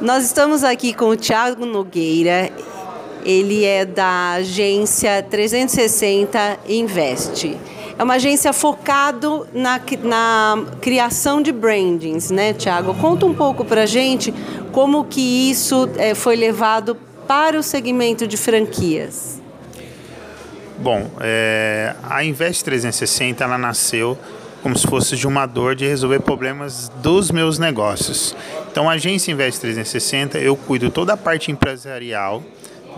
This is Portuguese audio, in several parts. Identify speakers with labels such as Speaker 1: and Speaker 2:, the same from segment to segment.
Speaker 1: Nós estamos aqui com o Tiago Nogueira. Ele é da agência 360 Invest. É uma agência focado na, na criação de brandings, né, Tiago? Conta um pouco para gente como que isso é, foi levado para o segmento de franquias.
Speaker 2: Bom, é, a Invest 360 ela nasceu como se fosse de uma dor de resolver problemas dos meus negócios. Então, a agência Invest 360, eu cuido toda a parte empresarial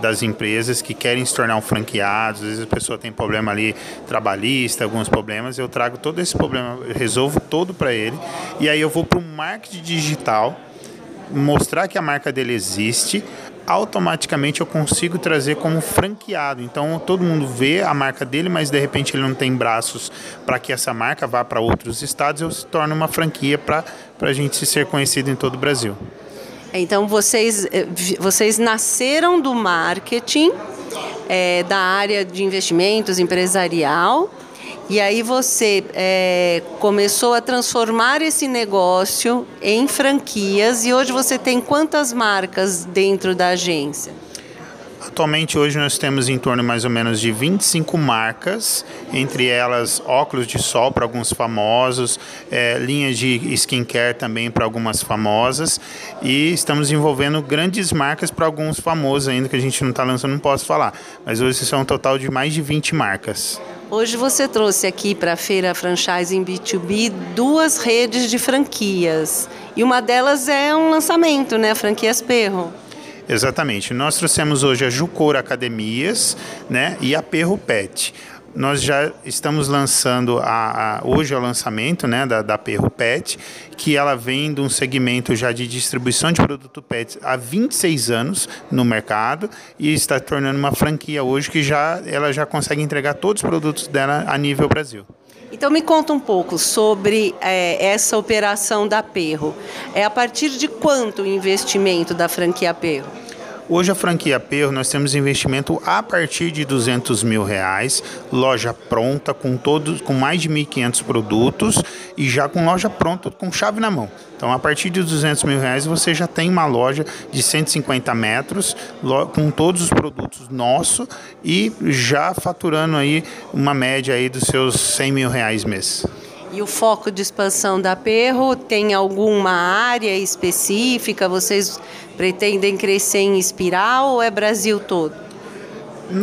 Speaker 2: das empresas que querem se tornar um franqueado, às vezes a pessoa tem problema ali trabalhista, alguns problemas, eu trago todo esse problema, resolvo todo para ele, e aí eu vou para o marketing digital, mostrar que a marca dele existe, automaticamente eu consigo trazer como franqueado. Então todo mundo vê a marca dele, mas de repente ele não tem braços para que essa marca vá para outros estados, eu se torno uma franquia para a gente ser conhecido em todo o Brasil.
Speaker 1: Então vocês, eh, vocês nasceram do marketing, é, da área de investimentos empresarial, e aí você é, começou a transformar esse negócio em franquias e hoje você tem quantas marcas dentro da agência?
Speaker 2: Atualmente, hoje, nós temos em torno mais ou menos de 25 marcas, entre elas óculos de sol para alguns famosos, é, linhas de skincare também para algumas famosas, e estamos envolvendo grandes marcas para alguns famosos ainda, que a gente não está lançando, não posso falar, mas hoje são um total de mais de 20 marcas.
Speaker 1: Hoje você trouxe aqui para a Feira Franchise em B2B duas redes de franquias, e uma delas é um lançamento, né, a franquia Perro.
Speaker 2: Exatamente. Nós trouxemos hoje a Jucor Academias né, e a Perro Pet. Nós já estamos lançando a, a hoje é o lançamento né, da, da Perro Pet, que ela vem de um segmento já de distribuição de produto pet há 26 anos no mercado e está tornando uma franquia hoje que já ela já consegue entregar todos os produtos dela a nível Brasil.
Speaker 1: Então me conta um pouco sobre é, essa operação da Perro. É a partir de quanto o investimento da franquia Perro?
Speaker 2: Hoje a franquia Perro nós temos investimento a partir de 200 mil reais, loja pronta com todos, com mais de 1.500 produtos e já com loja pronta com chave na mão. Então a partir de 200 mil reais você já tem uma loja de 150 metros com todos os produtos nossos e já faturando aí uma média aí dos seus 100 mil reais mês.
Speaker 1: E o foco de expansão da Perro tem alguma área específica? Vocês pretendem crescer em espiral ou é Brasil todo?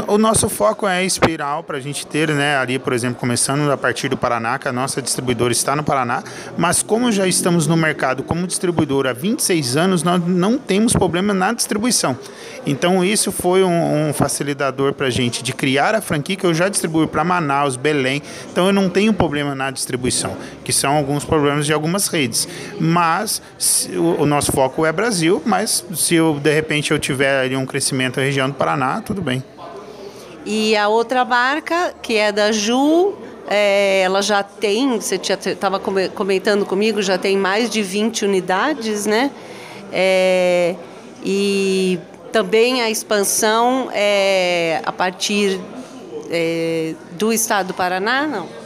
Speaker 2: O nosso foco é espiral para a gente ter, né, ali, por exemplo, começando a partir do Paraná, que a nossa distribuidora está no Paraná, mas como já estamos no mercado como distribuidora há 26 anos, nós não temos problema na distribuição. Então, isso foi um, um facilitador para a gente de criar a franquia que eu já distribuo para Manaus, Belém, então eu não tenho problema na distribuição, que são alguns problemas de algumas redes. Mas o, o nosso foco é Brasil, mas se eu, de repente eu tiver ali um crescimento na região do Paraná, tudo bem.
Speaker 1: E a outra marca, que é da Ju, é, ela já tem, você estava comentando comigo, já tem mais de 20 unidades, né? É, e também a expansão é a partir é, do estado do Paraná, não?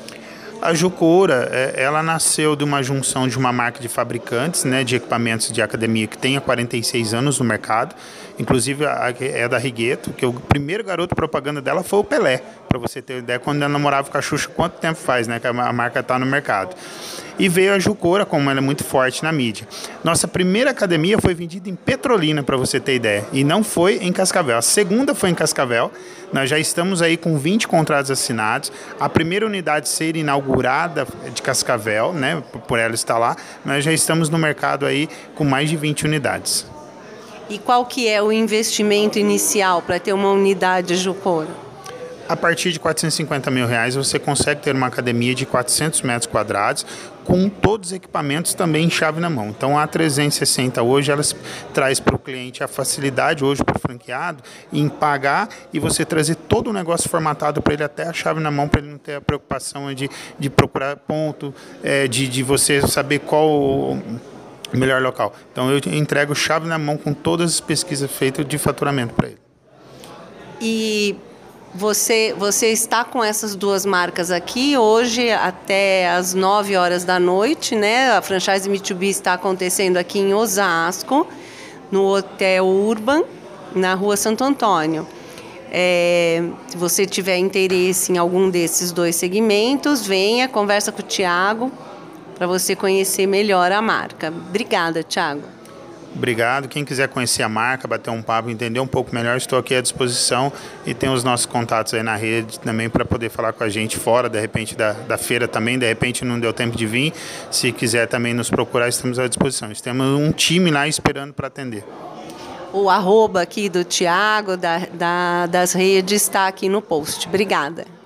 Speaker 2: A Jucura, é, ela nasceu de uma junção de uma marca de fabricantes né, de equipamentos de academia que tem há 46 anos no mercado. Inclusive é da Rigueto, que o primeiro garoto propaganda dela foi o Pelé, para você ter ideia, quando ela namorava com a Xuxa, quanto tempo faz né, que a marca está no mercado. E veio a Jucora, como ela é muito forte na mídia. Nossa primeira academia foi vendida em Petrolina, para você ter ideia, e não foi em Cascavel. A segunda foi em Cascavel. Nós já estamos aí com 20 contratos assinados. A primeira unidade ser inaugurada de Cascavel, né, por ela estar lá, nós já estamos no mercado aí com mais de 20 unidades.
Speaker 1: E qual que é o investimento inicial para ter uma unidade Jucora?
Speaker 2: A partir de 450 mil reais você consegue ter uma academia de 400 metros quadrados com todos os equipamentos também em chave na mão. Então a 360 hoje ela traz para o cliente a facilidade hoje para o franqueado em pagar e você trazer todo o negócio formatado para ele até a chave na mão para ele não ter a preocupação de, de procurar ponto, é, de, de você saber qual o melhor local. Então eu entrego chave na mão com todas as pesquisas feitas de faturamento para ele.
Speaker 1: E você, você está com essas duas marcas aqui hoje até às 9 horas da noite, né? A franchise Me2B está acontecendo aqui em Osasco, no Hotel Urban, na rua Santo Antônio. É, se você tiver interesse em algum desses dois segmentos, venha, conversa com o Tiago para você conhecer melhor a marca. Obrigada, Tiago.
Speaker 2: Obrigado. Quem quiser conhecer a marca, bater um papo, entender um pouco melhor, estou aqui à disposição e tem os nossos contatos aí na rede também para poder falar com a gente fora, de repente, da, da feira também. De repente não deu tempo de vir. Se quiser também nos procurar, estamos à disposição. Temos um time lá esperando para atender.
Speaker 1: O arroba aqui do Tiago, da, da, das redes, está aqui no post. Obrigada.